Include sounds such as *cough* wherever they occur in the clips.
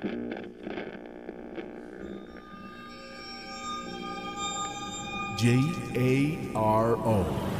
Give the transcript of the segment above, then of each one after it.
J A R O.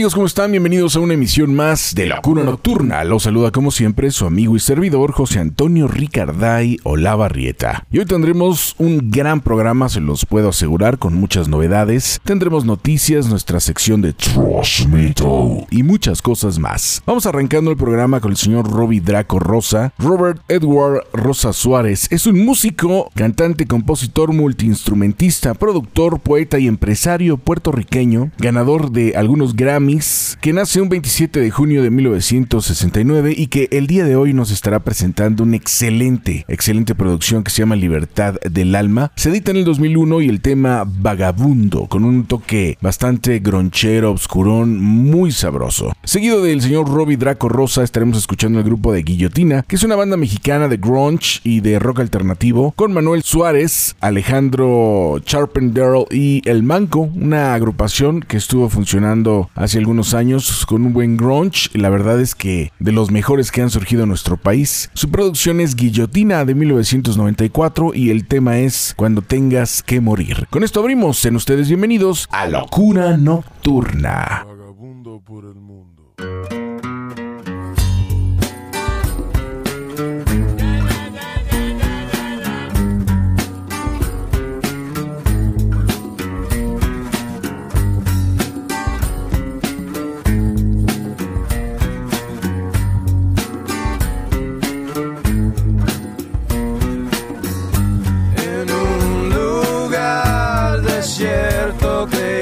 Amigos? ¿Cómo están? Bienvenidos a una emisión más de La Cuna Nocturna. Los saluda como siempre su amigo y servidor José Antonio Ricarday Olavarrieta. Y hoy tendremos un gran programa, se los puedo asegurar, con muchas novedades. Tendremos noticias, nuestra sección de Trash Metal y muchas cosas más. Vamos arrancando el programa con el señor Robbie Draco Rosa. Robert Edward Rosa Suárez es un músico, cantante, compositor, multiinstrumentista, productor, poeta y empresario puertorriqueño, ganador de algunos que nace un 27 de junio de 1969 y que el día de hoy nos estará presentando una excelente, excelente producción que se llama Libertad del Alma. Se edita en el 2001 y el tema Vagabundo, con un toque bastante gronchero, obscurón, muy sabroso. Seguido del señor Robbie Draco Rosa, estaremos escuchando el grupo de Guillotina, que es una banda mexicana de grunge y de rock alternativo, con Manuel Suárez, Alejandro Charpenter y El Manco, una agrupación que estuvo funcionando hace algunos años con un buen grunge. La verdad es que de los mejores que han surgido en nuestro país. Su producción es Guillotina de 1994 y el tema es Cuando tengas que morir. Con esto abrimos, en ustedes bienvenidos a Locura Nocturna. Vagabundo por el mundo. desierto de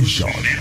Bien,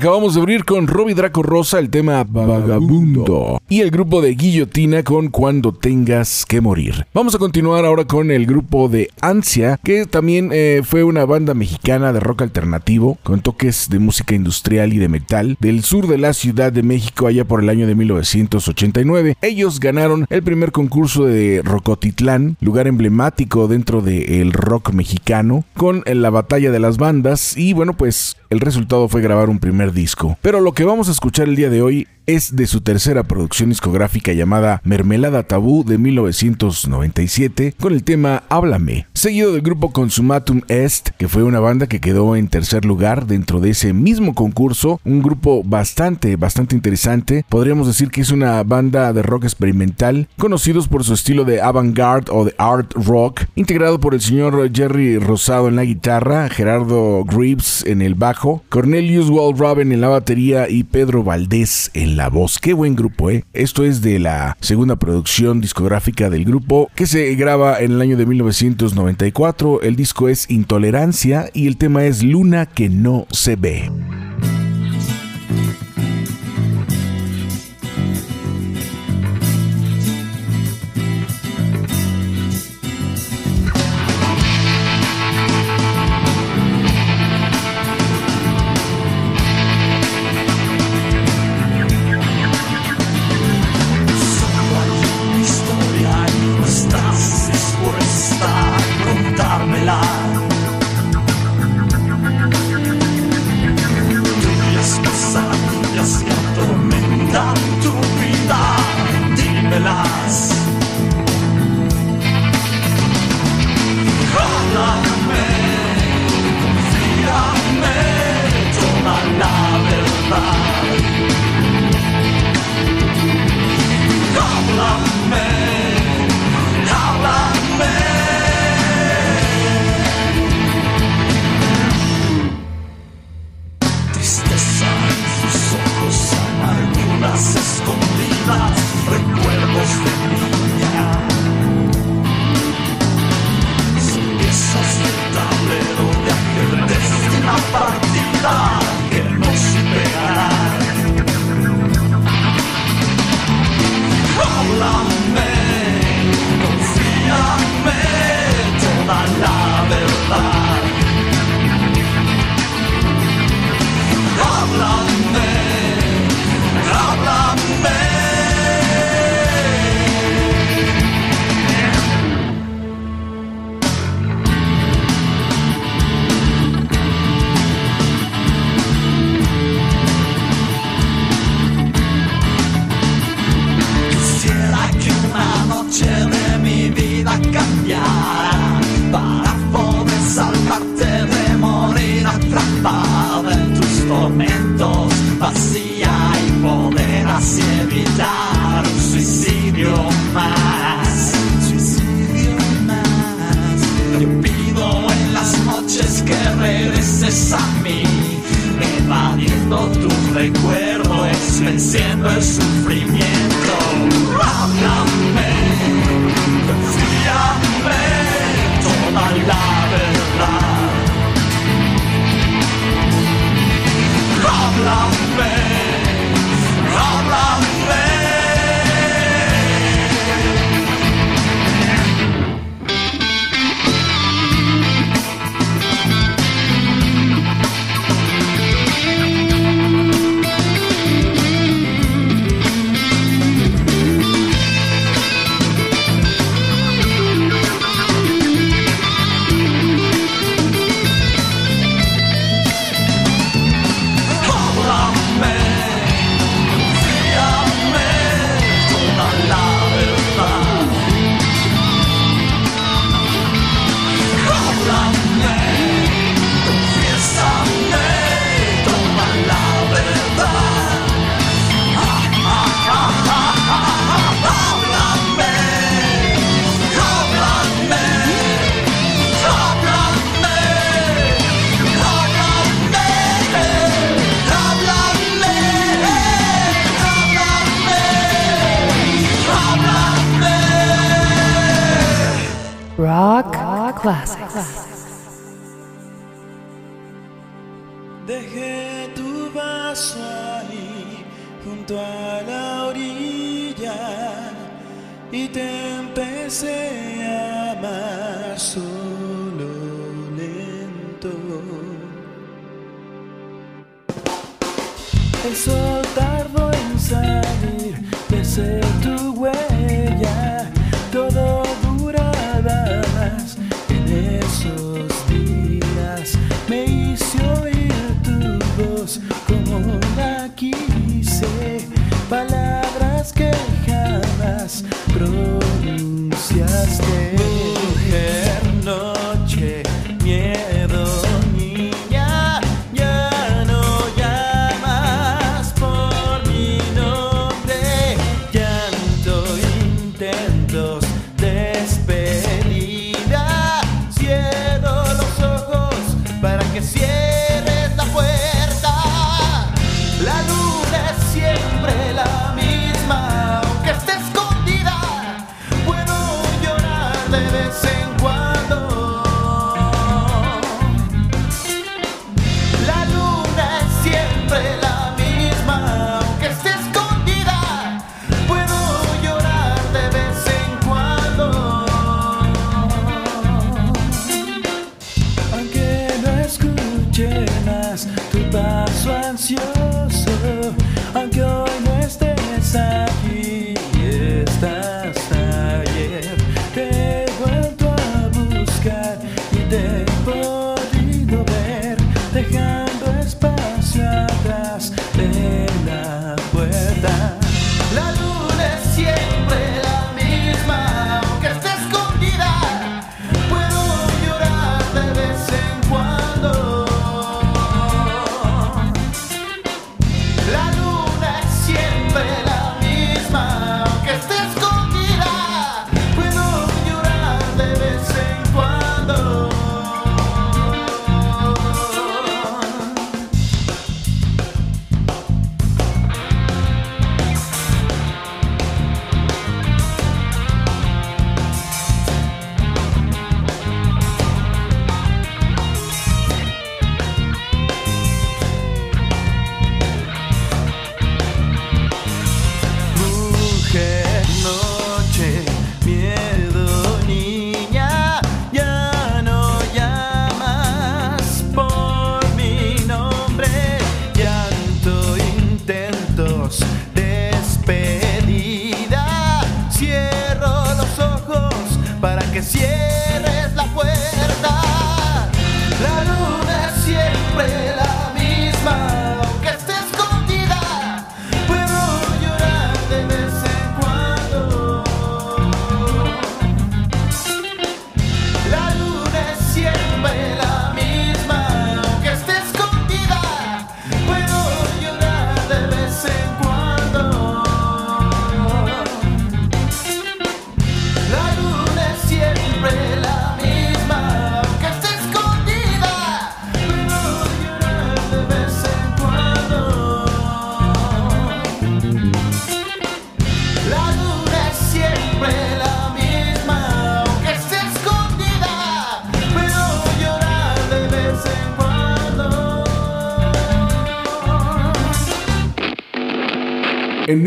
acabamos de abrir con Robbie Draco Rosa el tema Vagabundo y el grupo de Guillotina con Cuando tengas que morir. Vamos a continuar ahora con el grupo de Ansia, que también eh, fue una banda mexicana de rock alternativo con toques de música industrial y de metal del sur de la Ciudad de México allá por el año de 1989. Ellos ganaron el primer concurso de Rocotitlán, lugar emblemático dentro del rock mexicano, con la batalla de las bandas y bueno pues el resultado fue grabar un primer disco. Pero lo que vamos a escuchar el día de hoy es de su tercera producción discográfica llamada Mermelada Tabú de 1997 con el tema Háblame. seguido del grupo Consumatum Est, que fue una banda que quedó en tercer lugar dentro de ese mismo concurso, un grupo bastante, bastante interesante. Podríamos decir que es una banda de rock experimental, conocidos por su estilo de avant-garde o de art rock, integrado por el señor Jerry Rosado en la guitarra, Gerardo Greaves en el bajo, Cornelius Walraven en la batería y Pedro Valdés en la voz. Qué buen grupo, ¿eh? Esto es de la segunda producción discográfica del grupo que se graba en el año de 1994. El disco es Intolerancia y el tema es Luna que no se ve.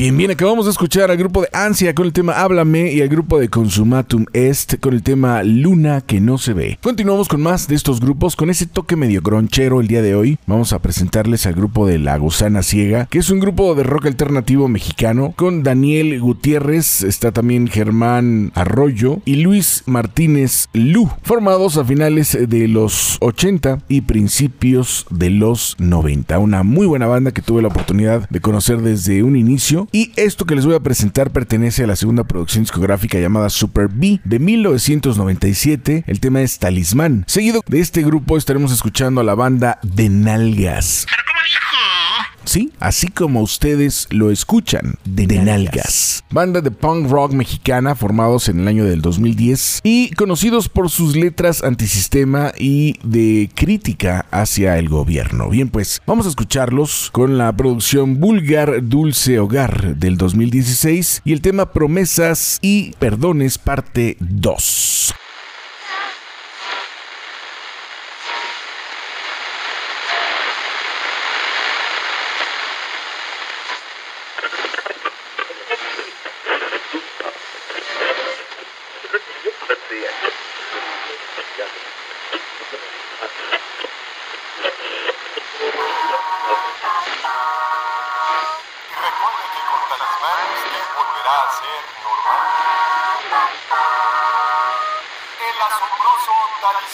Bien, bien, acabamos de escuchar al grupo de Ansia con el tema Háblame y al grupo de Consumatum Est con el tema Luna que no se ve. Continuamos con más de estos grupos con ese toque medio gronchero el día de hoy. Vamos a presentarles al grupo de La Gusana Ciega, que es un grupo de rock alternativo mexicano con Daniel Gutiérrez, está también Germán Arroyo y Luis Martínez Lu, formados a finales de los 80 y principios de los 90. Una muy buena banda que tuve la oportunidad de conocer desde un inicio y esto que les voy a presentar pertenece a la segunda producción discográfica llamada Super B de 1997. El tema es Talismán. Seguido de este grupo estaremos escuchando a la banda de Nalgas. Sí, así como ustedes lo escuchan, de, de nalgas. Banda de punk rock mexicana formados en el año del 2010 y conocidos por sus letras antisistema y de crítica hacia el gobierno. Bien, pues vamos a escucharlos con la producción Vulgar Dulce Hogar del 2016 y el tema Promesas y Perdones parte 2.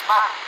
Talismán.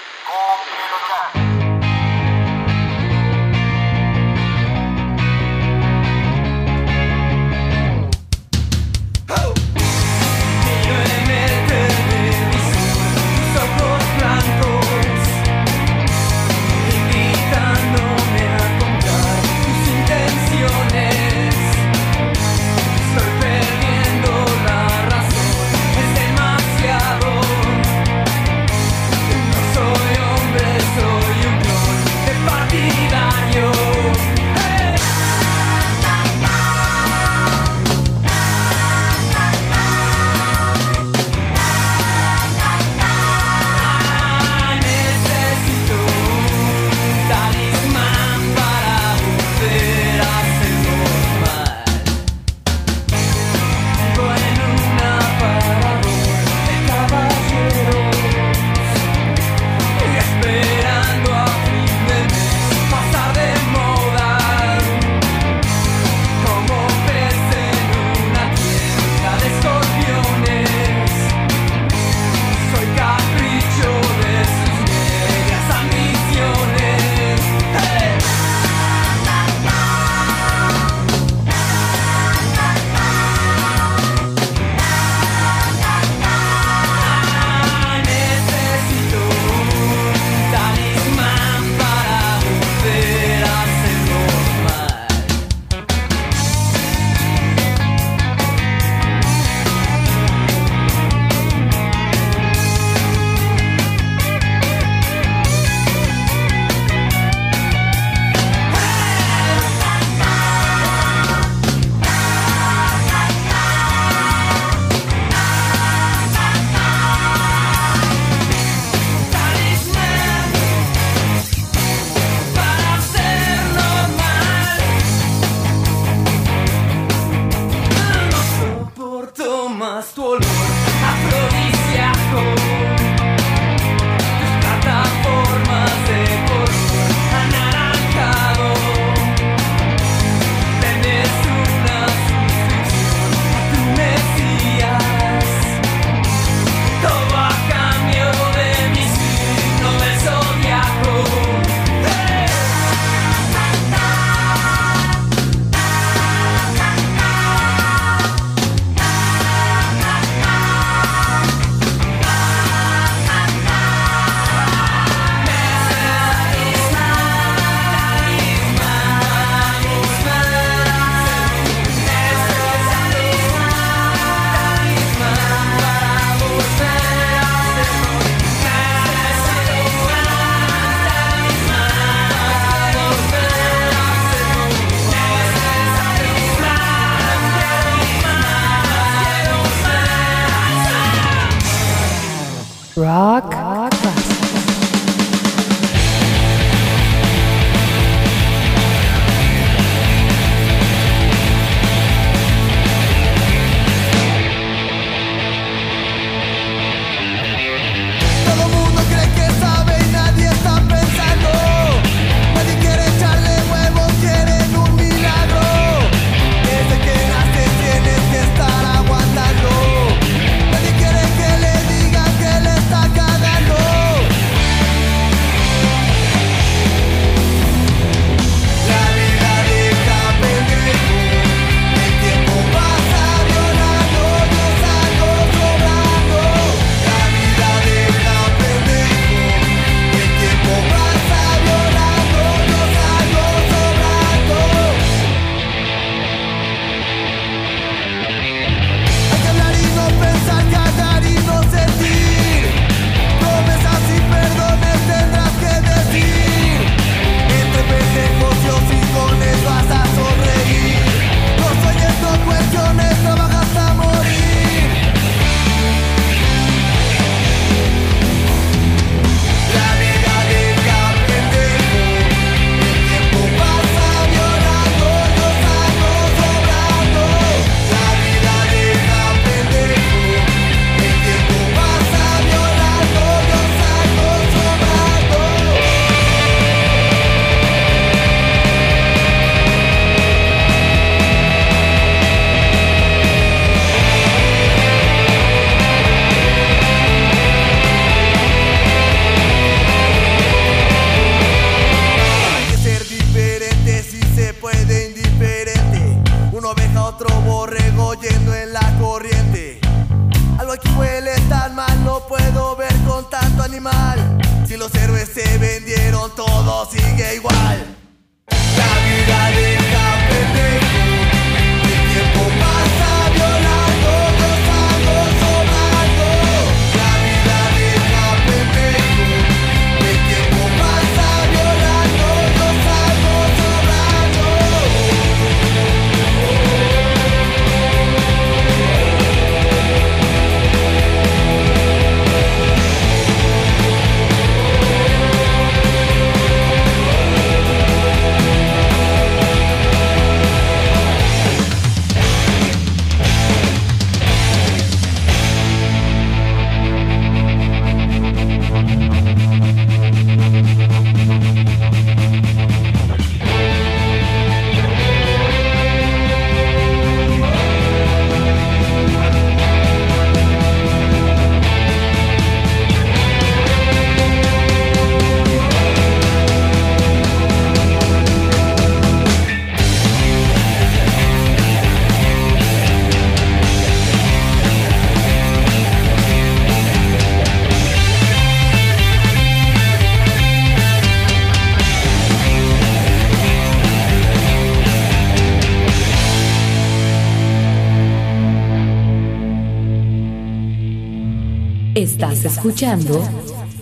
Escuchando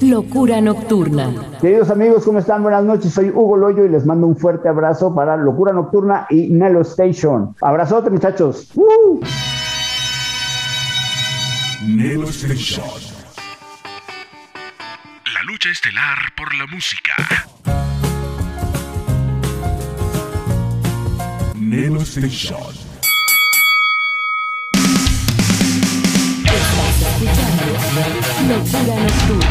Locura Nocturna. Queridos amigos, ¿cómo están? Buenas noches, soy Hugo Loyo y les mando un fuerte abrazo para Locura Nocturna y Nelo Station. Abrazote, muchachos. ¡Uh! Nelo Station. La lucha estelar por la música. Nelo Station. Escuchando Locura Nocturna.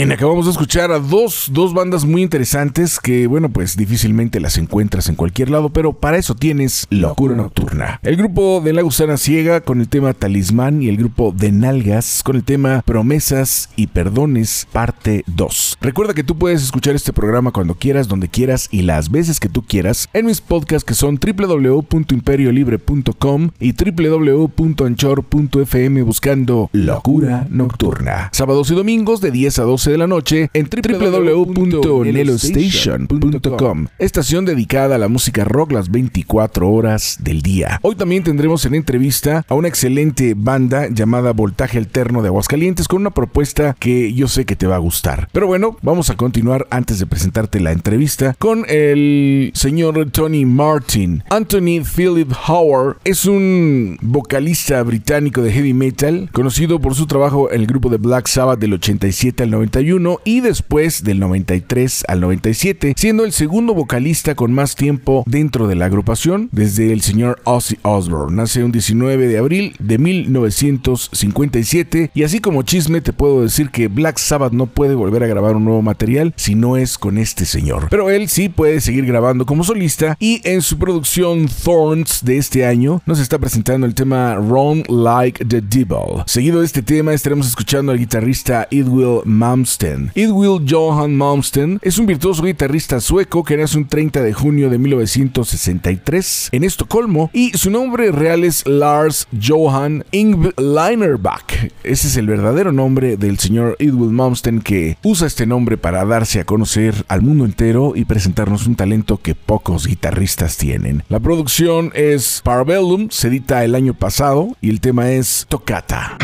Bien, acabamos de escuchar a dos, dos bandas muy interesantes que, bueno, pues difícilmente las encuentras en cualquier lado, pero para eso tienes Locura Nocturna. El grupo de La Gusana Ciega con el tema Talismán y el grupo de Nalgas con el tema Promesas y Perdones, parte 2. Recuerda que tú puedes escuchar este programa cuando quieras, donde quieras y las veces que tú quieras en mis podcasts que son www.imperiolibre.com y www.anchor.fm buscando Locura Nocturna. Sábados y domingos de 10 a 12 11 de la noche en www.nelostation.com, estación dedicada a la música rock las 24 horas del día. Hoy también tendremos en entrevista a una excelente banda llamada Voltaje Alterno de Aguascalientes con una propuesta que yo sé que te va a gustar. Pero bueno, vamos a continuar antes de presentarte la entrevista con el señor Tony Martin. Anthony Philip Howard es un vocalista británico de heavy metal conocido por su trabajo en el grupo de Black Sabbath del 87 al 91 y después del 93 al 97, siendo el segundo vocalista con más tiempo dentro de la agrupación desde el señor Ozzy Osbourne. Nace un 19 de abril de 1957 y así como chisme te puedo decir que Black Sabbath no puede volver a grabar un nuevo material si no es con este señor. Pero él sí puede seguir grabando como solista y en su producción Thorns de este año nos está presentando el tema Run Like the Devil. Seguido de este tema estaremos escuchando al guitarrista Edwill Malmsten. Edwill Johan Malmsten es un virtuoso guitarrista sueco que nace un 30 de junio de 1963 en Estocolmo y su nombre real es Lars Johan Ingv Linerbach. Ese es el verdadero nombre del señor Edwill Malmsten que usa este nombre para darse a conocer al mundo entero y presentarnos un talento que pocos guitarristas tienen. La producción es Parabellum, se edita el año pasado y el tema es Toccata.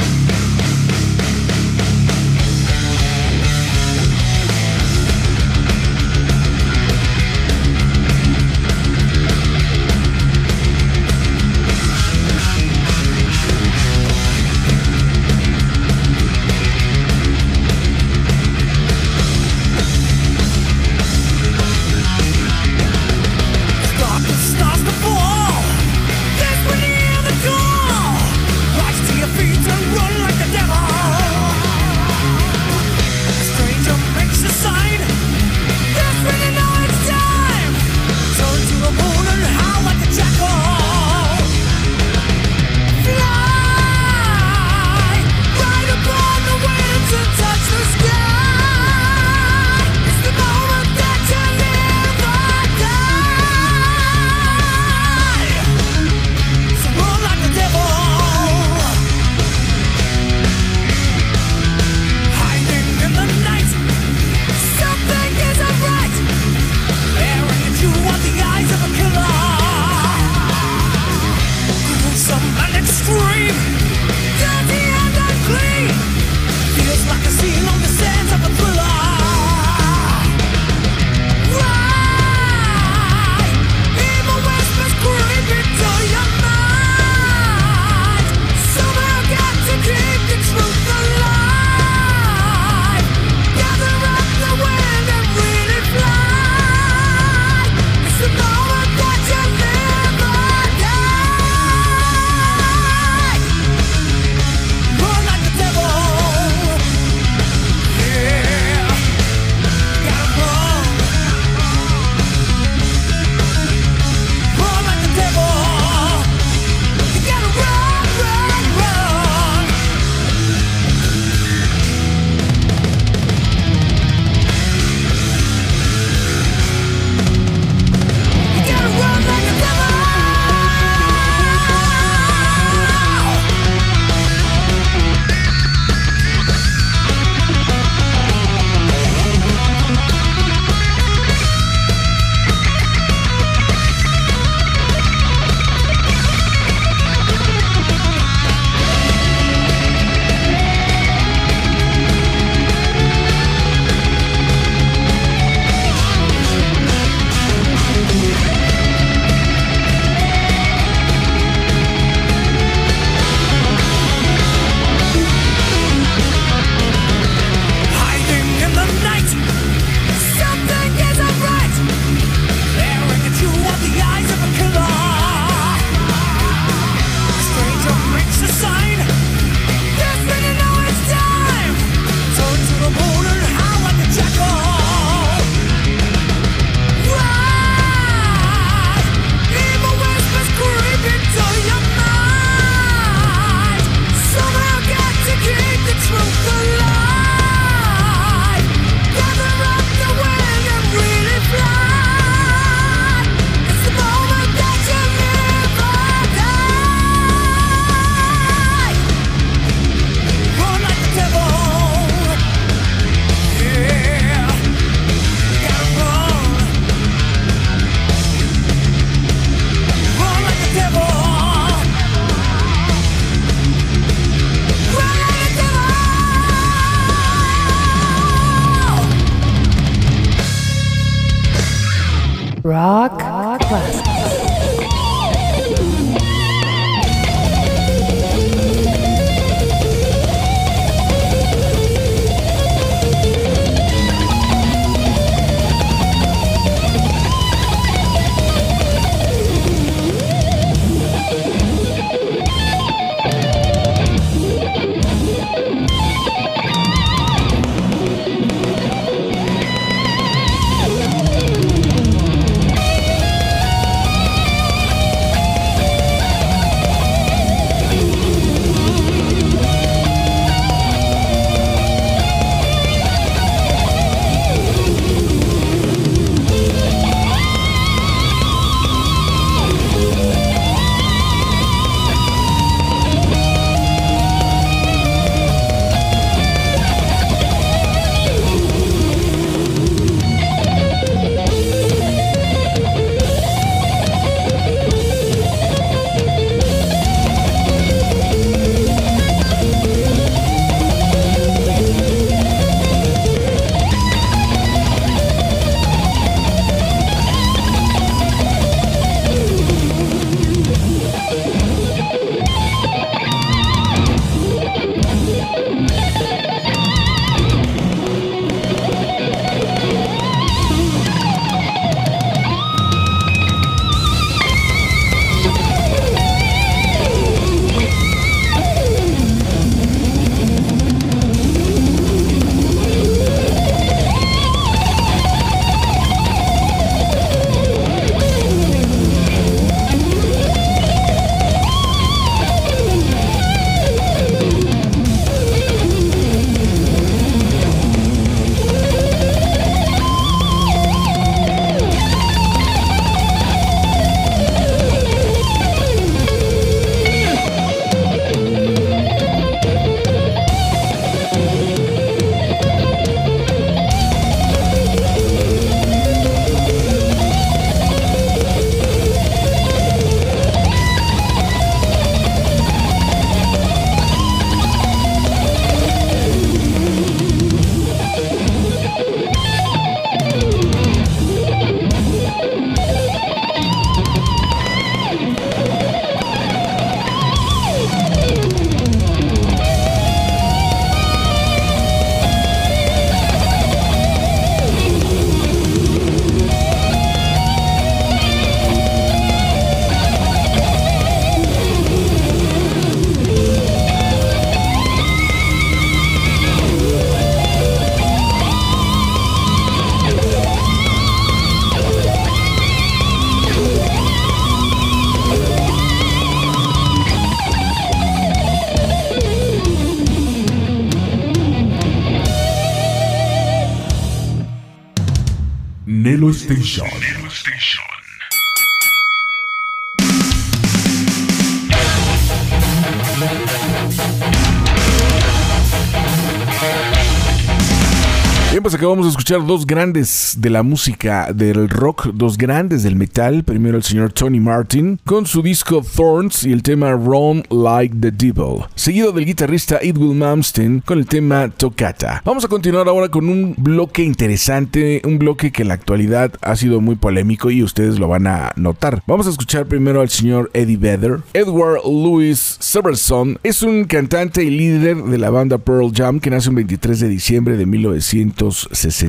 Escuchar dos grandes de la música del rock, dos grandes del metal. Primero el señor Tony Martin con su disco Thorns y el tema Run Like the Devil. Seguido del guitarrista Edwin Malmsteen con el tema Toccata. Vamos a continuar ahora con un bloque interesante, un bloque que en la actualidad ha sido muy polémico y ustedes lo van a notar. Vamos a escuchar primero al señor Eddie Vedder. Edward Louis Severson es un cantante y líder de la banda Pearl Jam que nace el 23 de diciembre de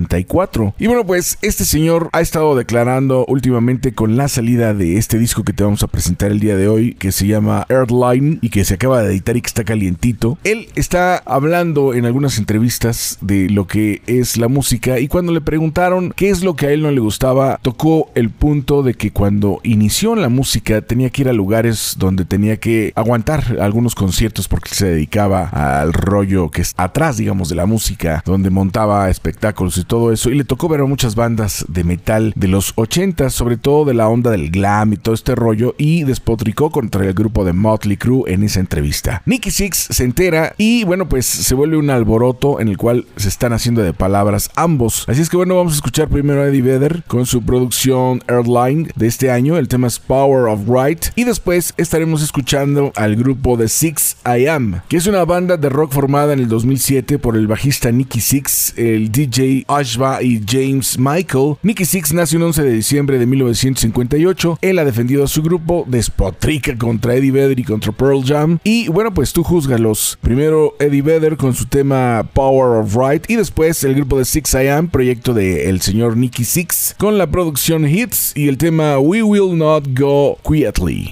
1964. Y bueno, pues este señor ha estado declarando últimamente con la salida de este disco que te vamos a presentar el día de hoy, que se llama Airline y que se acaba de editar y que está calientito. Él está hablando en algunas entrevistas de lo que es la música y cuando le preguntaron qué es lo que a él no le gustaba, tocó el punto de que cuando inició la música tenía que ir a lugares donde tenía que aguantar algunos conciertos porque se dedicaba al rollo que es atrás, digamos, de la música, donde montaba espectáculos y todo eso. Y le tocó ver a muchas bandas de metal de los 80, sobre todo de la onda del glam y todo este rollo. Y despotricó contra el grupo de Motley Crue en esa entrevista. Nicky Six se entera y bueno, pues se vuelve un alboroto en el cual se están haciendo de palabras ambos. Así es que bueno, vamos a escuchar primero a Eddie Vedder con su producción Airline de este año. El tema es Power of Right. Y después estaremos escuchando al grupo de Six I Am, que es una banda de rock formada en el 2007 por el bajista Nicky Six, el DJ Y James Michael. Nicky Six nace un 11 de diciembre de 1958. Él ha defendido a su grupo, despotrica contra Eddie Vedder y contra Pearl Jam. Y bueno, pues tú juzgalos. Primero Eddie Vedder con su tema Power of Right y después el grupo de Six I Am, proyecto del el señor Nicky Six, con la producción Hits y el tema We Will Not Go Quietly.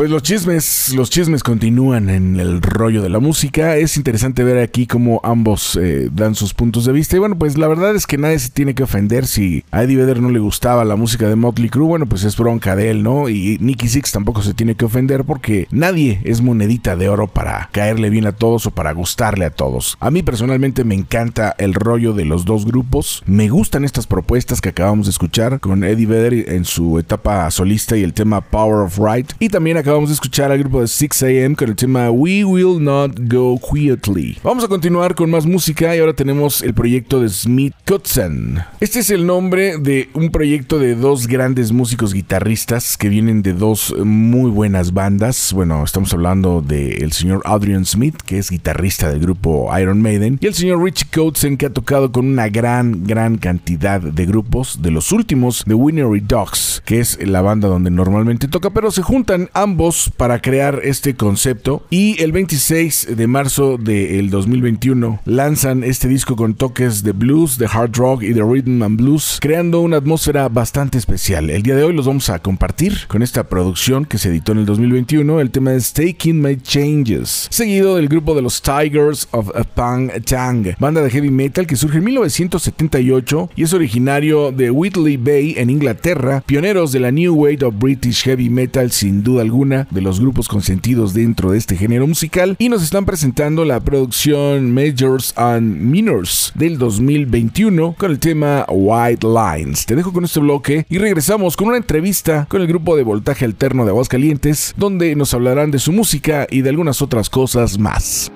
Pues los chismes, los chismes continúan en el rollo de la música. Es interesante ver aquí cómo ambos eh, dan sus puntos de vista. Y bueno, pues la verdad es que nadie se tiene que ofender si a Eddie Vedder no le gustaba la música de Motley Crue. Bueno, pues es bronca de él, ¿no? Y Nicky Six tampoco se tiene que ofender porque nadie es monedita de oro para caerle bien a todos o para gustarle a todos. A mí personalmente me encanta el rollo de los dos grupos. Me gustan estas propuestas que acabamos de escuchar con Eddie Vedder en su etapa solista y el tema Power of Right. Y también acabamos de escuchar al grupo de 6am con el tema We Will Not Go Quietly. Vamos a continuar con más música y ahora tenemos el proyecto de Smith Kotzen. Este es el nombre de un proyecto de dos grandes músicos guitarristas que vienen de dos muy buenas bandas. Bueno, estamos hablando del señor Adrian Smith, que es guitarrista del grupo Iron Maiden, y el señor Richie Kotzen, que ha tocado con una gran, gran cantidad de grupos, de los últimos de Winery Dogs, que es la banda donde normalmente toca, pero se juntan ambos para crear este concepto y el 26 de marzo del 2021 lanzan este disco con toques de blues, de hard rock y de rhythm and blues, creando una atmósfera bastante especial. El día de hoy los vamos a compartir con esta producción que se editó en el 2021. El tema es Taking My Changes, seguido del grupo de los Tigers of Pang Tang, banda de heavy metal que surge en 1978 y es originario de Whitley Bay en Inglaterra, pioneros de la New Wave of British Heavy Metal sin duda alguna de los grupos consentidos dentro de este género musical y nos están presentando la producción Majors and Minors del 2021 con el tema White Lines. Te dejo con este bloque y regresamos con una entrevista con el grupo de voltaje alterno de Aguascalientes donde nos hablarán de su música y de algunas otras cosas más.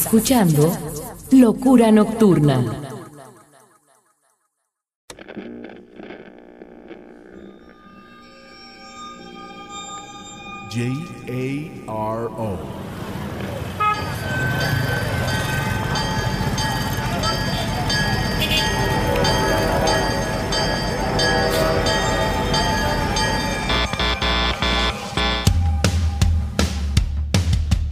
Escuchando Locura Nocturna. J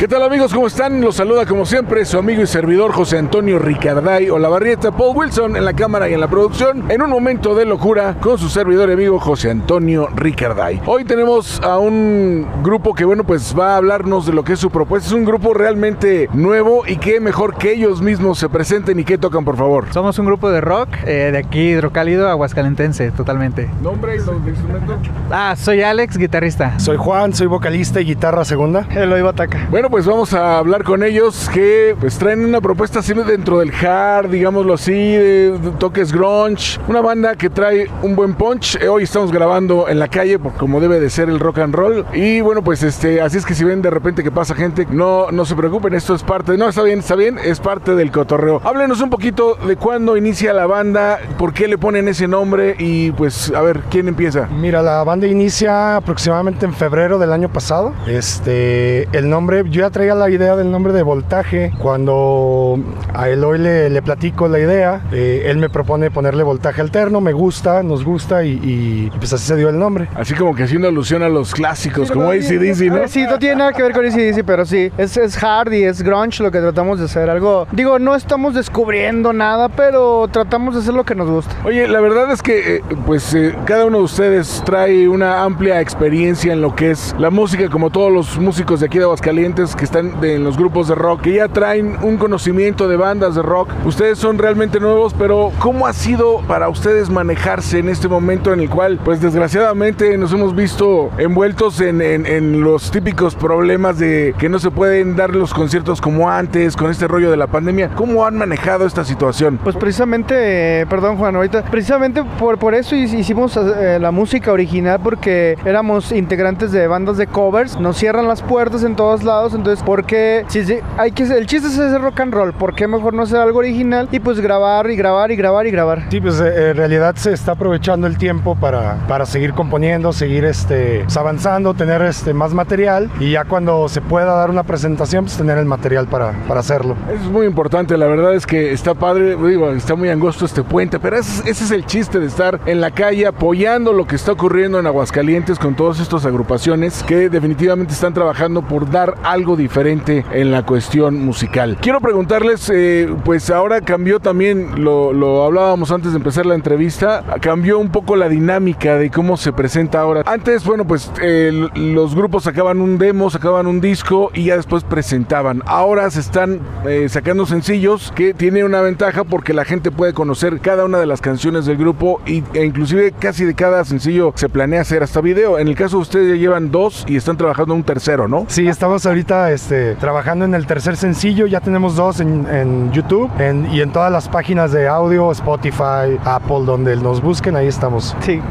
¿Qué tal amigos? ¿Cómo están? Los saluda como siempre su amigo y servidor José Antonio Ricarday Olavarrieta, Paul Wilson en la cámara y en la producción, en un momento de locura con su servidor y amigo José Antonio Ricarday. Hoy tenemos a un grupo que bueno pues va a hablarnos de lo que es su propuesta. Es un grupo realmente nuevo y que mejor que ellos mismos se presenten y que tocan por favor. Somos un grupo de rock eh, de aquí, hidrocálido, aguascalentense, totalmente. Nombre y instrumento. Ah, soy Alex, guitarrista. Soy Juan, soy vocalista y guitarra segunda. Eloy Bataca. Bueno, pues vamos a hablar con ellos que pues traen una propuesta así dentro del hard, digámoslo así, de, toques grunge, una banda que trae un buen punch. Eh, hoy estamos grabando en la calle, como debe de ser el rock and roll. Y bueno, pues este, así es que si ven de repente que pasa gente, no, no se preocupen, esto es parte, no, está bien, está bien, es parte del cotorreo. Háblenos un poquito de cuándo inicia la banda, por qué le ponen ese nombre y pues a ver, ¿quién empieza? Mira, la banda inicia aproximadamente en febrero del año pasado. Este, el nombre, yo ya traía la idea del nombre de Voltaje. Cuando a Eloy le, le platico la idea, eh, él me propone ponerle voltaje alterno, me gusta, nos gusta y, y, pues así se dio el nombre. Así como que haciendo alusión a los clásicos, como ACDC, ¿no? Sí, no tiene nada que ver con ACDC, pero sí, es, es hard y es grunge lo que tratamos de hacer. Algo, digo, no estamos descubriendo nada, pero tratamos de hacer lo que nos gusta. Oye, la verdad es que eh, pues eh, cada uno de ustedes trae una amplia experiencia en lo que es la música, como todos los músicos de aquí de Aguascalientes que están en los grupos de rock, que ya traen un conocimiento de bandas de rock. Ustedes son realmente nuevos, pero ¿cómo ha sido para ustedes manejarse en este momento en el cual, pues desgraciadamente nos hemos visto envueltos en, en- los típicos problemas de que no se pueden dar los conciertos como antes, con este rollo de la pandemia? ¿Cómo han manejado esta situación? Pues precisamente, eh, perdón Juan, ahorita, precisamente por, por eso hic- hicimos eh, la música original porque éramos integrantes de bandas de covers, nos cierran las puertas en todos lados, entonces ¿por qué? Si, si- hay que, el chiste es hacer rock and roll, ¿por qué mejor no hacer algo original? Y pues grabar y grabar y grabar y grabar. Sí, pues eh, en realidad se está aprovechando el tiempo para, para seguir componiendo, seguir este, pues, avanzando, tener este, más material y ya cuando se pueda dar una presentación, pues tener el material para, para hacerlo. Es muy importante, la verdad es que está padre, digo, está muy angosto este puente, pero ese, ese es el chiste de estar en la calle apoyando lo que está ocurriendo en Aguascalientes con todas estas agrupaciones que definitivamente están trabajando por dar algo diferente en la cuestión musical. Quiero preguntarles, eh, pues ahora cambió también, lo, lo hablábamos antes de empezar la entrevista, cambió un poco la dinámica de cómo se presenta ahora. Antes, bueno, pues eh, los grupos sacaban un demo, sacaban un disco y ya después presentaban. Ahora se están eh, sacando sencillos que tiene una ventaja porque la gente puede conocer cada una de las canciones del grupo y, e inclusive casi de cada sencillo se planea hacer hasta video. En el caso de ustedes ya llevan dos y están trabajando un tercero, ¿no? Sí, estamos ahorita este, trabajando en el tercer sencillo, ya tenemos dos en, en YouTube en- y en todas las páginas de audio, Spotify, Apple, donde nos busquen, ahí estamos. Sí. *laughs*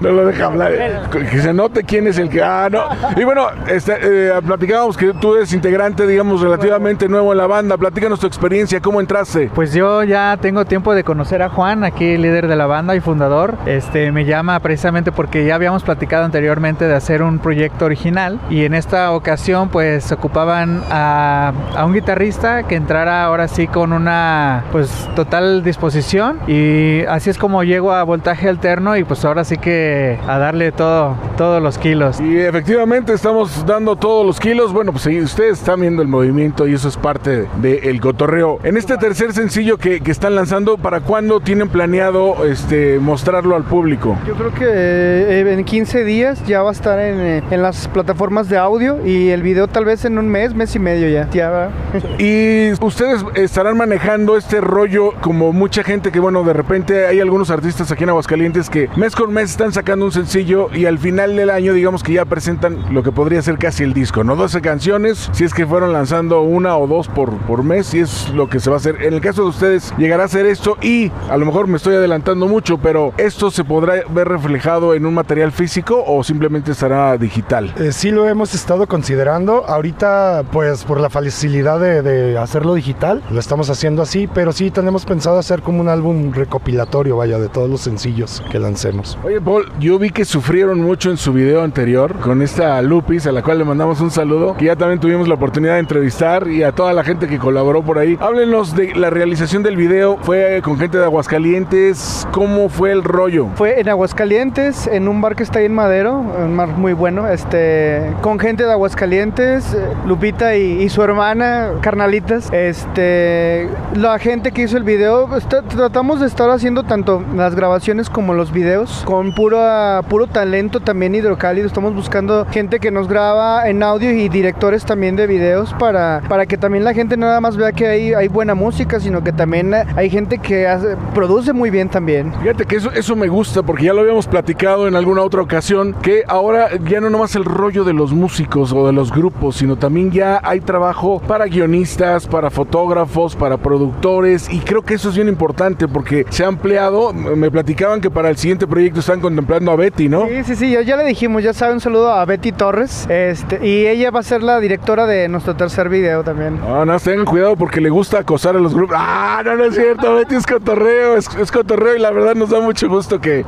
No lo deja hablar. Que se note quién es el que. Ah, no. Y bueno, este, eh, platicábamos que tú eres integrante, digamos, relativamente nuevo en la banda. Platícanos tu experiencia, ¿cómo entraste? Pues yo ya tengo tiempo de conocer a Juan, aquí líder de la banda y fundador. Este me llama precisamente porque ya habíamos platicado anteriormente de hacer un proyecto original y en esta ocasión pues ocupaban a, a un guitarrista que entrara ahora sí con una pues total disposición y así es como llego a voltaje alterno y pues ahora sí que a darle todo todos los kilos. Y efectivamente estamos dando todos los kilos. Bueno, pues sí, ustedes están viendo el movimiento y eso es parte del cotorreo. En este tercer sencillo que, que están lanzando, ¿para cuándo tienen planeado este, mostrarlo al público? Yo creo que eh, en 15 días ya va a estar en, eh, en las plataformas de audio y el video tal vez en un mes, mes y medio ya. Ya va. *laughs* Y ustedes estarán manejando este rollo como mucha gente que, bueno, de repente hay algunos artistas aquí en Aguascalientes Aguascalientes que mes con mes están sacando un sencillo y al final del año digamos que ya presentan lo que podría ser casi el disco, ¿no? 12 canciones, si es que fueron lanzando una o dos por, por mes, y es lo que se va a hacer. En el caso de ustedes, llegará a ser esto y a lo mejor me estoy adelantando mucho, pero ¿esto se podrá ver reflejado en un material físico o simplemente estará digital? Eh, sí lo hemos estado considerando. Ahorita, pues por la facilidad de, de hacerlo digital, lo estamos haciendo así, pero sí tenemos pensado hacer como un álbum recopilatorio, vaya, de todos los sencillos que lancemos. Oye, Paul, yo vi que sufrieron mucho en su video anterior con esta Lupis, a la cual le mandamos un saludo, que ya también tuvimos la oportunidad de entrevistar y a toda la gente que colaboró por ahí. Háblenos de la realización del video. ¿Fue con gente de Aguascalientes? ¿Cómo fue el rollo? Fue en Aguascalientes, en un bar que está ahí en Madero, un bar muy bueno, este, con gente Aguascalientes, eh, Lupita y, su hermana, carnalitas. Este, la gente que hizo el video, está- tratamos de estar haciendo tanto las grabaciones como los videos con puro, puro talento también hidrocálido. Estamos buscando gente que nos graba en audio y directores también de videos para, para que también la gente nada más vea que hay, buena música, sino que también hay gente que produce muy bien también. Fíjate que eso, eso me gusta porque ya lo habíamos platicado en alguna otra ocasión, que ahora ya no nomás el rollo de los músicos o de los grupos, sino también ya hay trabajo para guionistas, para fotógrafos, para productores y creo que eso es bien importante porque se ha ampliado, me platicaban que para el siguiente proyecto están contemplando a Betty, ¿no? Sí, sí, sí, ya, ya le dijimos, ya sabe, un saludo a Betty Torres, este, y ella va a ser la directora de nuestro tercer video también. Ah, no, tengan cuidado porque le gusta acosar a los grupos. Ah, no, no es cierto, *laughs* Betty es cotorreo, es, es cotorreo y la verdad nos da mucho gusto que,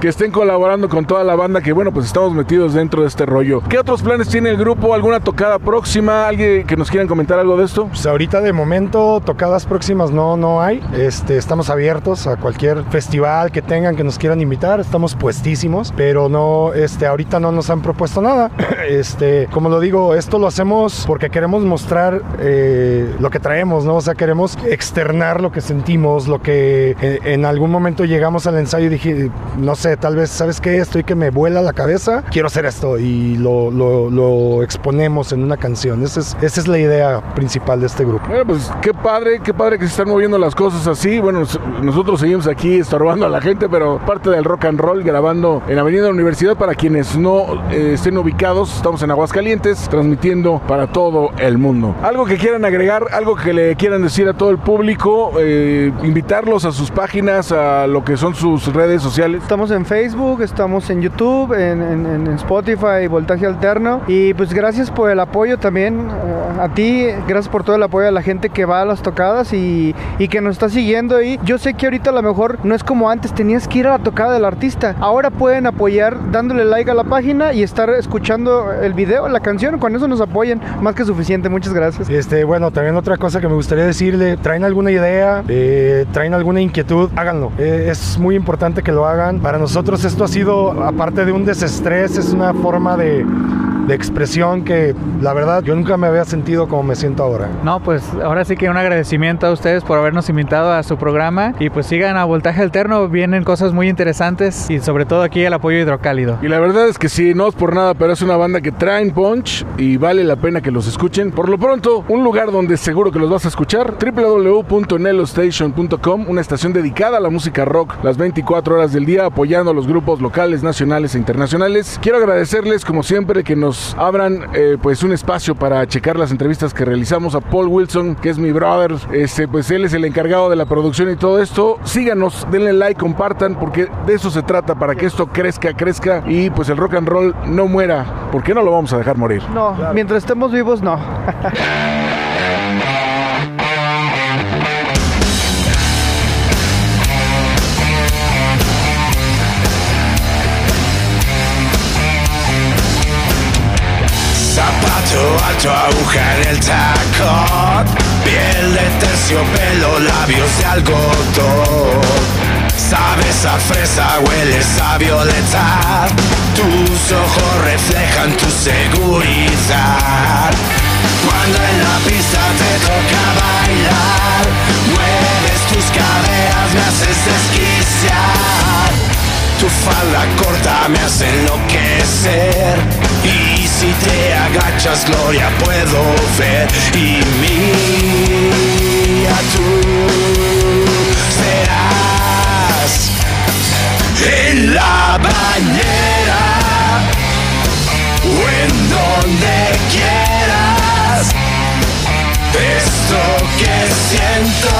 que estén colaborando con toda la banda que, bueno, pues estamos metidos dentro de este rollo. ¿Qué otros planes tiene el grupo? ¿Alguna tocada próxima? ¿Alguien que nos quieran comentar algo de esto? Pues ahorita de momento tocadas próximas no, no hay. Este, estamos abiertos a cualquier festival que tengan que nos quieran invitar. Estamos puestísimos, pero no, este, ahorita no nos han propuesto nada. *clears throat* Este, como lo digo, esto lo hacemos porque queremos mostrar eh, lo que traemos, ¿no? O sea, queremos externar lo que sentimos, lo que eh, en algún momento llegamos al ensayo y dije, no sé, tal vez, ¿sabes qué? Estoy que me vuela la cabeza, quiero hacer esto y lo, lo- lo exponemos en una canción. Esa es, esa es la idea principal de este grupo. Bueno, pues qué padre, qué padre que se están moviendo las cosas así. Bueno, nos- nosotros seguimos aquí estorbando a la gente, pero parte del rock and roll grabando en Avenida Universidad para quienes no eh, estén ubicados. Estamos en Aguascalientes, transmitiendo para todo el mundo. Algo que quieran agregar, algo que le quieran decir a todo el público, eh, invitarlos a sus páginas, a lo que son sus redes sociales. Estamos en Facebook, estamos en YouTube, en, en- en Spotify, Voltaje Alterno. Y pues gracias por el apoyo también eh, a ti, gracias por todo el apoyo a la gente que va a las tocadas y, y que nos está siguiendo ahí. Yo sé que ahorita a lo mejor no es como antes, tenías que ir a la tocada del artista. Ahora pueden apoyar dándole like a la página y estar escuchando el video, la canción. Con eso nos apoyan, más que suficiente. Muchas gracias. Este, bueno, también otra cosa que me gustaría decirle, traen alguna idea, eh, traen alguna inquietud, háganlo. Eh, es muy importante que lo hagan. Para nosotros esto ha sido, aparte de un desestrés, es una forma de, de expresión que la verdad yo nunca me había sentido como me siento ahora. No, pues ahora sí que un agradecimiento a ustedes por habernos invitado a su programa y pues sigan a Voltaje Alterno, vienen cosas muy interesantes y sobre todo aquí el apoyo hidrocálido. Y la verdad es que sí, no es por nada, pero es una banda que traen punch y vale la pena que los escuchen. Por lo pronto, un lugar donde seguro que los vas a escuchar, www.nelostation.com, una estación dedicada a la música rock las 24 horas del día, apoyando a los grupos locales, nacionales e internacionales. Quiero agradecerles, como siempre, que nos abran eh, pues un espacio para checar las entrevistas que realizamos a Paul Wilson, que es mi brother. Este, pues él es el encargado de la producción y todo esto. Síganos, denle like, compartan, porque de eso se trata, para que esto crezca, crezca y pues el rock and roll no muera. ¿Por qué no lo vamos a dejar morir? No, mientras estemos vivos, no. *laughs* Alto, aguja en el tacón Piel de terciopelo, labios de algodón Sabes a fresa, hueles a violeta. Tus ojos reflejan tu seguridad. Cuando en la pista te toca bailar Mueves tus caderas, me haces desquiciar tu falda corta me hace enloquecer si te agachas, gloria puedo ver y mía tú serás en la bañera o en donde quieras. Esto que siento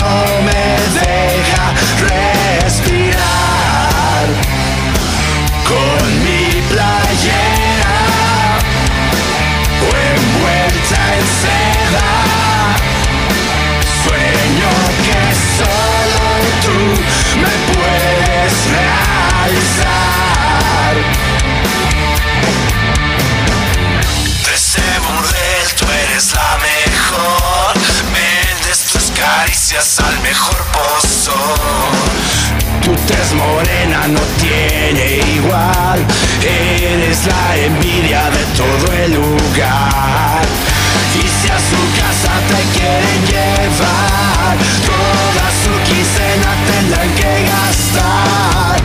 no me deja respirar conmigo. Al mejor pozor. Tu tez morena no tiene igual. Eres la envidia de todo el lugar. Y si a su casa te quieren llevar, toda su quincena tendrán que gastar.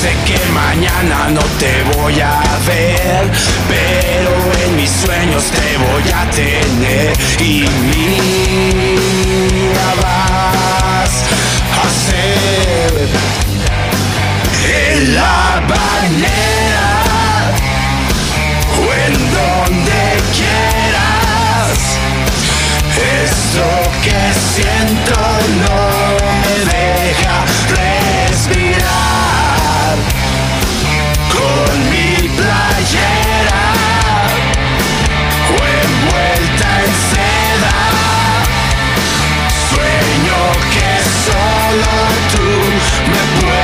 Sé que mañana no te voy a ver, pero en mis sueños te voy a tener. Y mía vas a ser en la Esto que siento no me deja respirar. Con mi playera o envuelta en seda. Sueño que solo tú me puedes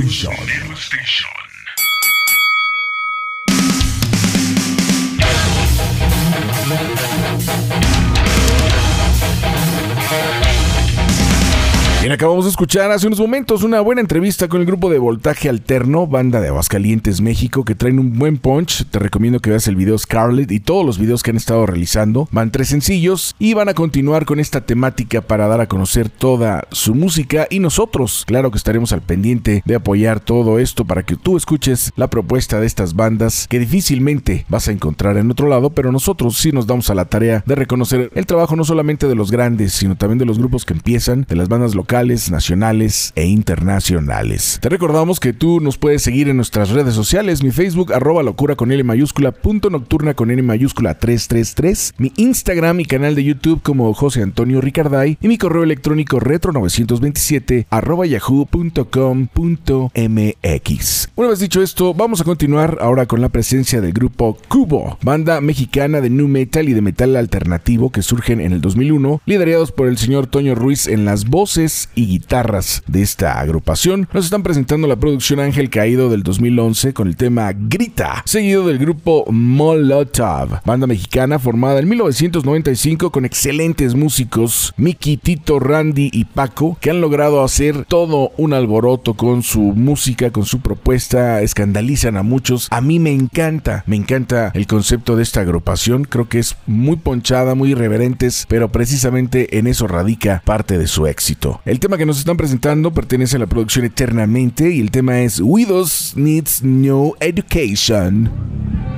Nelo Station. Acabamos de escuchar hace unos momentos una buena entrevista con el grupo de Voltaje Alterno, banda de Aguascalientes, México, que traen un buen punch. Te recomiendo que veas el video Scarlet y todos los videos que han estado realizando. Van tres sencillos y van a continuar con esta temática para dar a conocer toda su música y nosotros, claro que estaremos al pendiente de apoyar todo esto para que tú escuches la propuesta de estas bandas que difícilmente vas a encontrar en otro lado, pero nosotros sí nos damos a la tarea de reconocer el trabajo no solamente de los grandes, sino también de los grupos que empiezan, de las bandas locales, nacionales e internacionales. Te recordamos que tú nos puedes seguir en nuestras redes sociales, mi Facebook, arroba locura con L mayúscula, punto nocturna con N mayúscula 333, mi Instagram y canal de YouTube como José Antonio Ricarday y mi correo electrónico retro927 arroba yahoo.com.mx. Una vez dicho esto, vamos a continuar ahora con la presencia del grupo Cubo, banda mexicana de nu metal y de metal alternativo que surgen en el 2001, liderados por el señor Toño Ruiz en las voces y guitarras de esta agrupación. Nos están presentando la producción Ángel Caído del 2011 con el tema Grita, seguido del grupo Molotov, banda mexicana formada en 1995 con excelentes músicos Miki, Tito, Randy y Paco que han logrado hacer todo un alboroto con su música, con su propuesta, escandalizan a muchos. A mí me encanta, me encanta el concepto de esta agrupación, creo que es muy ponchada, muy irreverentes, pero precisamente en eso radica parte de su éxito. El tema que nos están presentando pertenece a la producción Eternamente y el tema es Widows Needs No Education.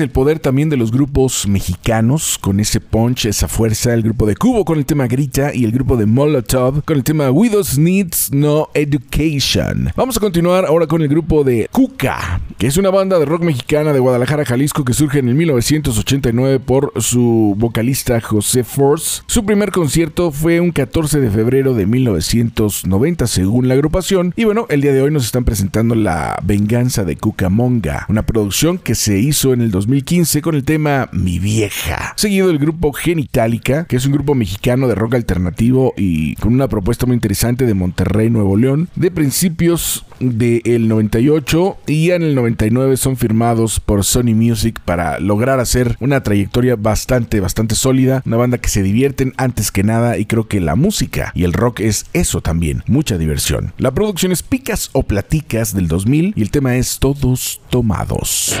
el poder también de los grupos mexicanos, con ese punch, esa fuerza. El grupo de Cubo con el tema Grita y el grupo de Molotov con el tema Widows Needs No Education. Vamos a continuar ahora con el grupo de Cuca, que es una banda de rock mexicana de Guadalajara, Jalisco, que surge en el 1989 por su vocalista José Force. Su primer concierto fue un 14 de febrero de 1990, según la agrupación. Y bueno, el día de hoy nos están presentando La Venganza de Cucamonga, una producción que se hizo en el 2015 con el tema Mi Vieja. Seguido el grupo Genitalica, que es un grupo mexicano de rock alternativo y con una propuesta muy interesante de Monterrey, Nuevo León, de principios del 98 y ya en el 99 son firmados por Sony Music para lograr hacer una trayectoria bastante, bastante sólida. Una banda que se divierten antes que nada y creo que la música y el rock es eso también, mucha diversión. La producción es Picas o Platicas del 2000 y el tema es Todos Tomados.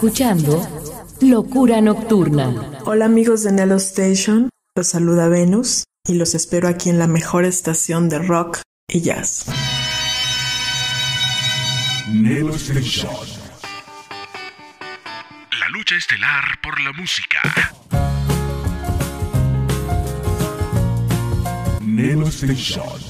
escuchando Locura Nocturna. Hola amigos de Nello Station, los saluda Venus y los espero aquí en la mejor estación de rock y jazz. Nello Station. La lucha estelar por la música. Nello Station.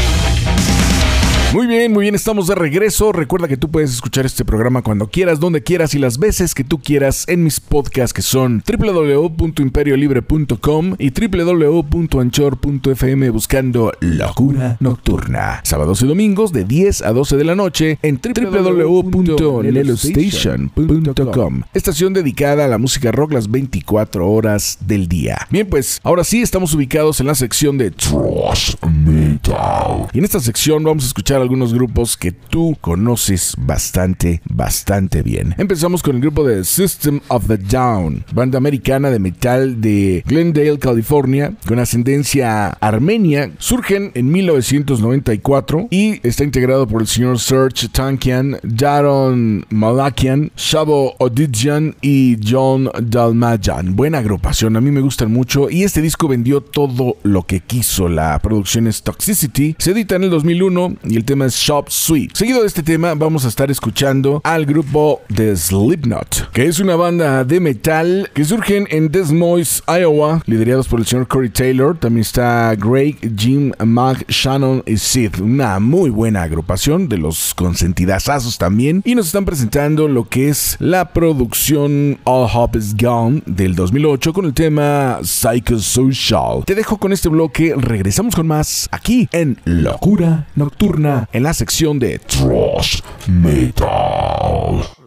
Muy bien, muy bien, estamos de regreso. Recuerda que tú puedes escuchar este programa cuando quieras, donde quieras y las veces que tú quieras en mis podcasts que son www.imperiolibre.com y www.anchor.fm buscando Locura Nocturna. Sábados y domingos de 10 a 12 de la noche en www.nelostation.com, estación dedicada a la música rock las 24 horas del día. Bien, pues ahora sí estamos ubicados en la sección de Trash Metal. Y en esta sección vamos a escuchar algunos grupos que tú conoces bastante, bastante bien. Empezamos con el grupo de System of the Down, banda americana de metal de Glendale, California, con ascendencia armenia. Surgen en 1994 y está integrado por el señor Serge Tankian, Daron Malakian, Shabo Odidjian y John Dalmayan. Buena agrupación, a mí me gustan mucho y este disco vendió todo lo que quiso. La producción es Toxicity, se edita en el 2001 y el tema es Shop Suite. Seguido de este tema vamos a estar escuchando al grupo de Slipknot, que es una banda de metal que surgen en Des Moines, Iowa, liderados por el señor Corey Taylor. También está Greg, Jim, Mac, Shannon y Sid. Una muy buena agrupación de los consentidazazos también. Y nos están presentando lo que es la producción All Hope is Gone del 2008 con el tema Psychosocial. Te dejo con este bloque, regresamos con más aquí en Locura Nocturna en la sección de Thrash Metal.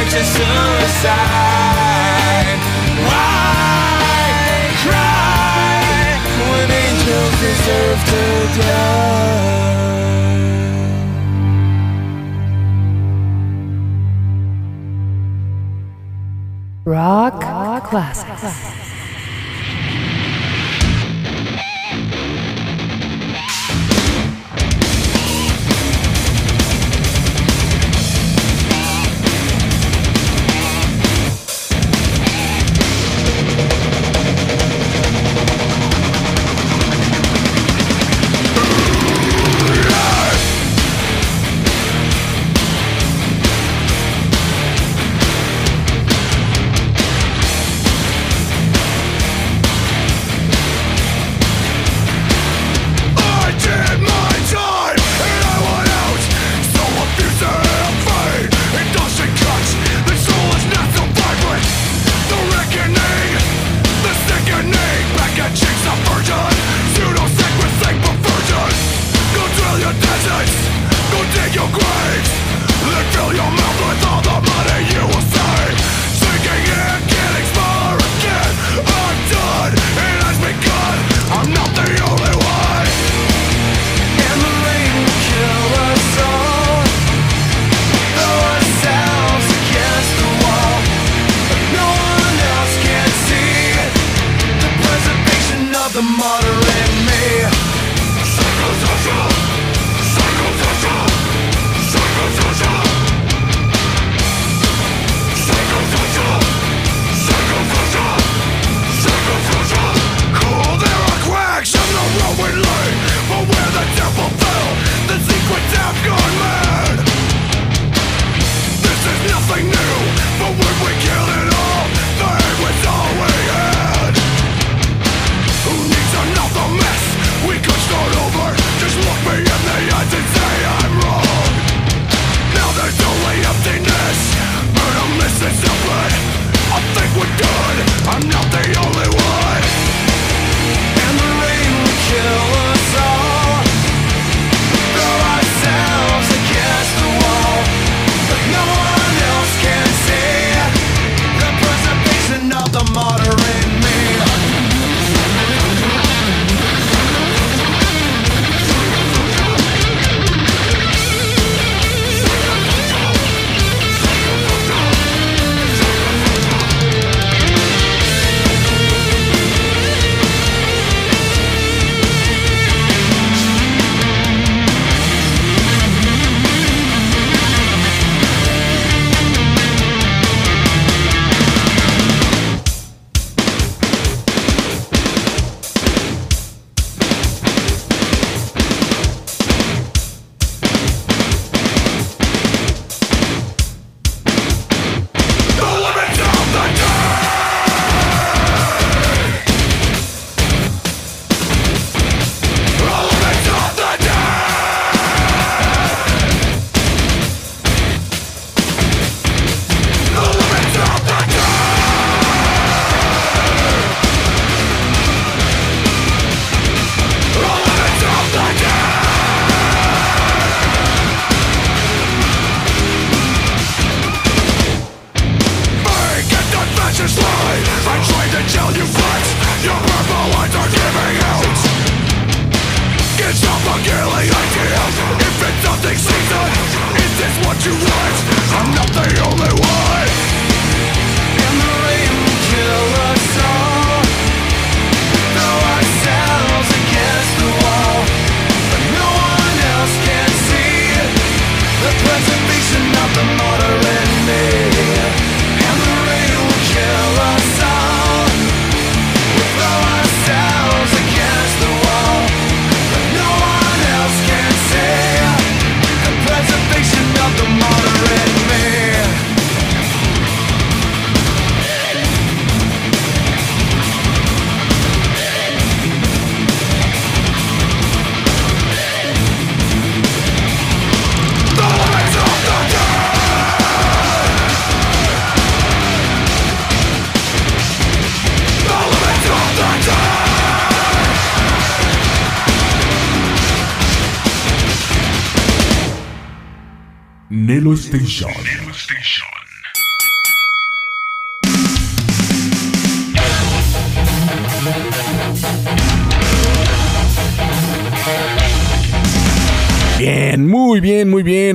Self-righteous suicide. I cry when angels deserve to die. Rock, Classics. Thank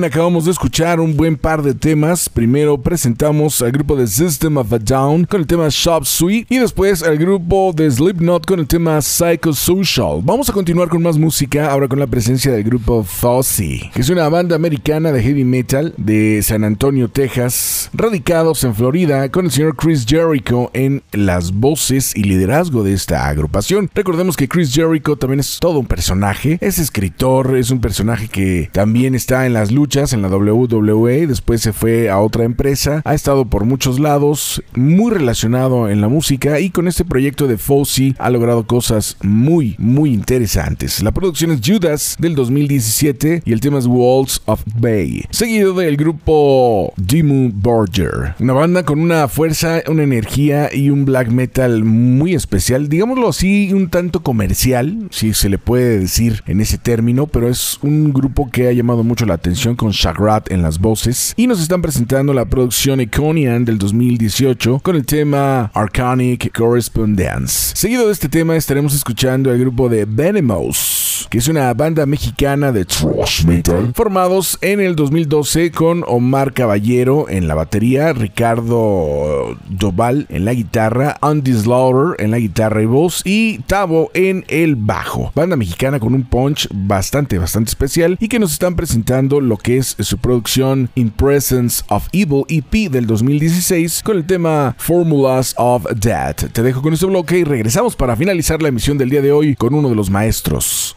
Acabamos de escuchar un buen par de temas. Primero presentamos al grupo de System of a Down con el tema Shop Suite y después al grupo de Slipknot con el tema Psychosocial. Vamos a continuar con más música, ahora con la presencia del grupo Fozzy, que es una banda americana de heavy metal de San Antonio, Texas, radicados en Florida con el señor Chris Jericho en las voces y liderazgo de esta agrupación. Recordemos que Chris Jericho también es todo un personaje, es escritor, es un personaje que también está en las luchas en la WWE, después se fue a otra empresa, ha estado por muchos lados, muy relacionado en la música y con este proyecto de Fozzy ha logrado cosas muy, muy interesantes. La producción es Judas del 2017 y el tema es Walls of Bay, seguido del grupo Dimmu Borger, una banda con una fuerza, una energía y un black metal muy especial, digámoslo así, un tanto comercial, si se le puede decir en ese término, pero es un grupo que ha llamado mucho la atención Shagrat en las voces y nos están presentando la producción Iconian del 2018 con el tema Arcanic Correspondence. Seguido de este tema estaremos escuchando el grupo de Venomous, que es una banda mexicana de thrash metal, formados en el 2012 con Omar Caballero en la batería, Ricardo Doval en la guitarra, Andy Slaughter en la guitarra y voz y Tavo en el bajo. Banda mexicana con un punch bastante, bastante especial y que nos están presentando lo que es su producción In Presence of Evil EP del 2016 con el tema Formulas of Death. Te dejo con este bloque y regresamos para finalizar la emisión del día de hoy con uno de los maestros.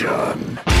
Revolution!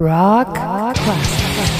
Rock Rock. Classic.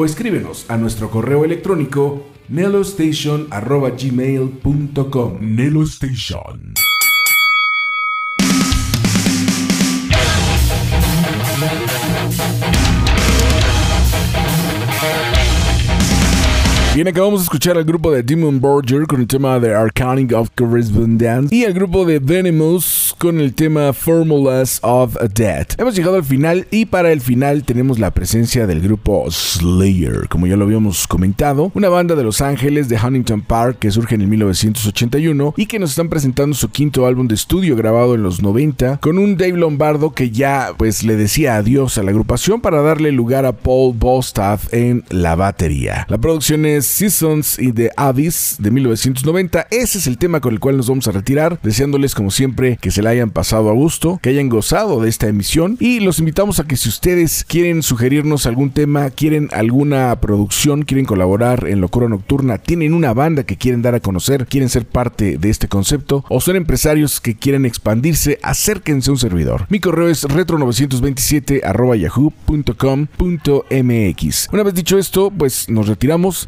O escríbenos a nuestro correo electrónico nelostation.gmail.com Nelo Bien, acabamos de escuchar al grupo de Demon Borger con el tema de Arcanic of Correspondence y al grupo de Venomous con el tema Formulas of Death. Hemos llegado al final y para el final tenemos la presencia del grupo Slayer, como ya lo habíamos comentado, una banda de Los Ángeles de Huntington Park que surge en el 1981 y que nos están presentando su quinto álbum de estudio grabado en los 90 con un Dave Lombardo que ya pues le decía adiós a la agrupación para darle lugar a Paul Bostaff en la batería. La producción es Seasons y The Abyss de 1990. Ese es el tema con el cual nos vamos a retirar, deseándoles como siempre que se la hayan pasado a gusto, que hayan gozado de esta emisión y los invitamos a que si ustedes quieren sugerirnos algún tema, quieren alguna producción, quieren colaborar en Locura Nocturna, tienen una banda que quieren dar a conocer, quieren ser parte de este concepto o son empresarios que quieren expandirse, acérquense a un servidor. Mi correo es retro927 Una vez dicho esto, pues nos retiramos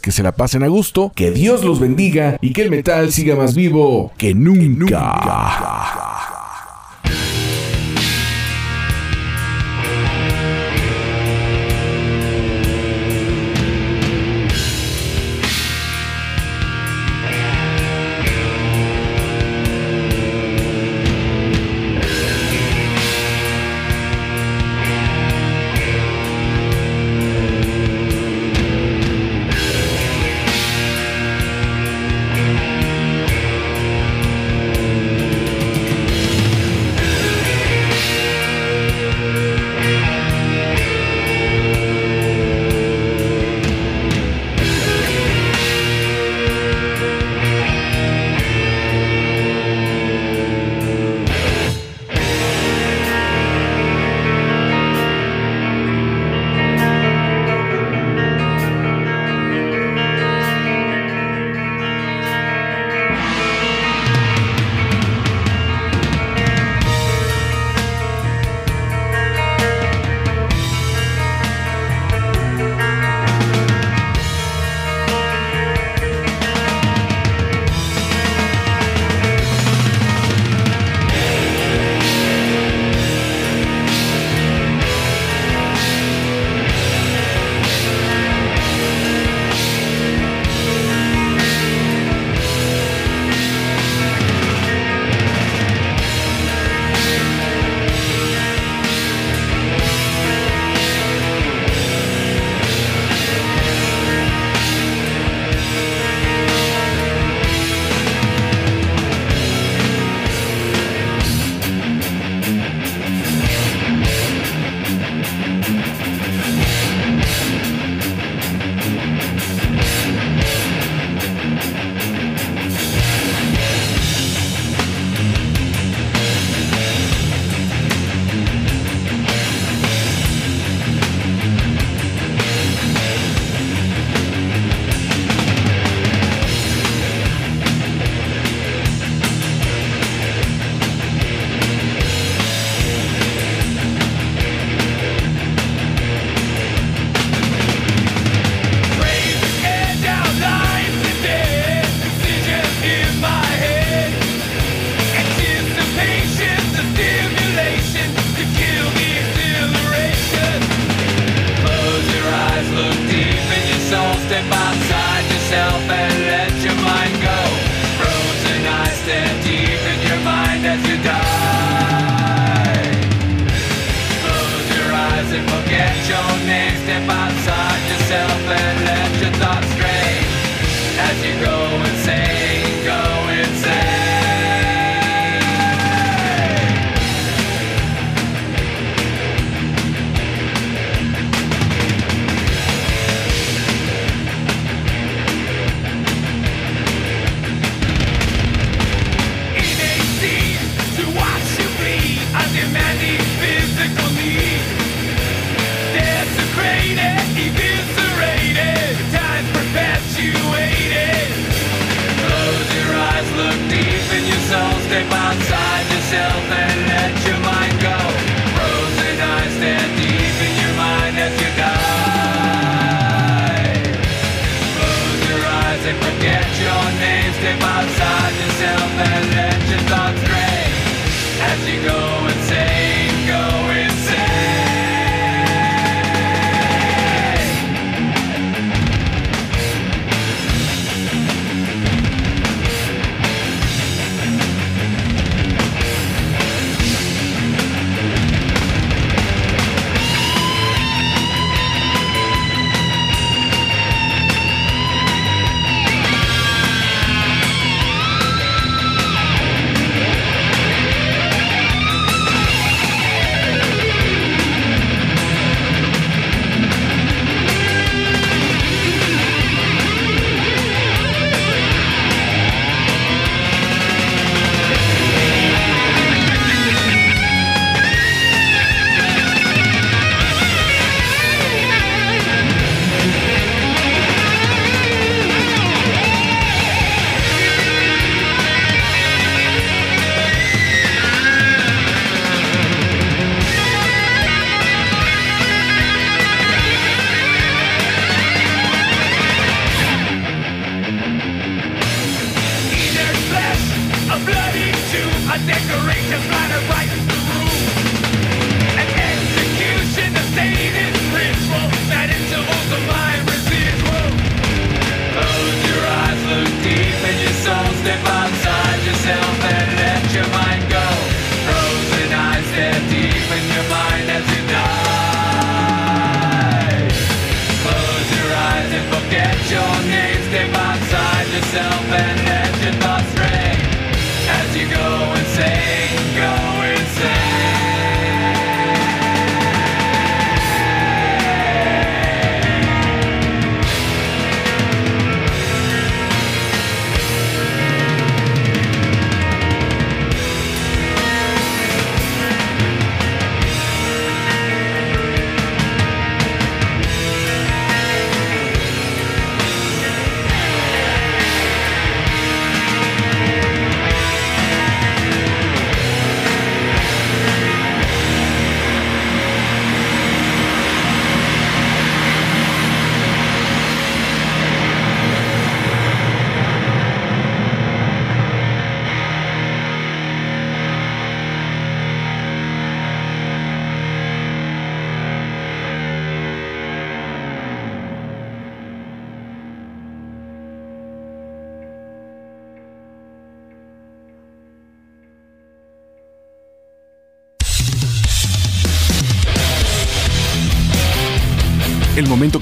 que se la pasen a gusto, que Dios los bendiga y que el metal siga más vivo que nunca.